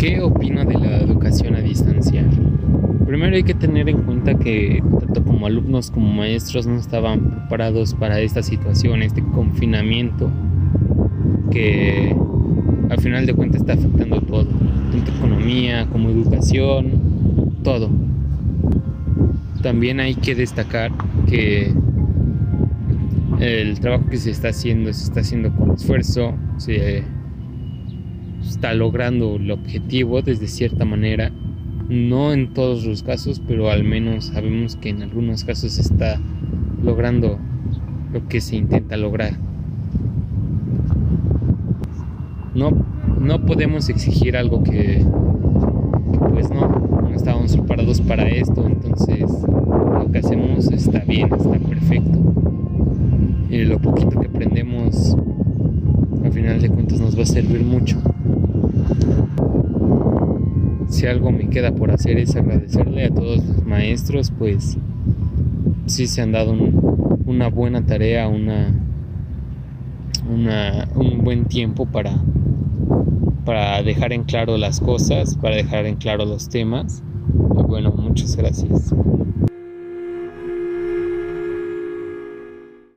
¿Qué opino de la educación a distancia? Primero hay que tener en cuenta que tanto como alumnos como maestros no estaban preparados para esta situación, este confinamiento que al final de cuentas está afectando todo, tanto economía como educación, todo. También hay que destacar que el trabajo que se está haciendo se está haciendo con esfuerzo, se está logrando el objetivo desde cierta manera. No en todos los casos, pero al menos sabemos que en algunos casos está logrando lo que se intenta lograr. No, no podemos exigir algo que, pues no, no estábamos preparados para esto, entonces lo que hacemos está bien, está perfecto. Y lo poquito que aprendemos, al final de cuentas, nos va a servir mucho si algo me queda por hacer es agradecerle a todos los maestros, pues sí se han dado una buena tarea, una, un buen tiempo para, para dejar en claro las cosas, para dejar en claro los temas. Y bueno, muchas gracias.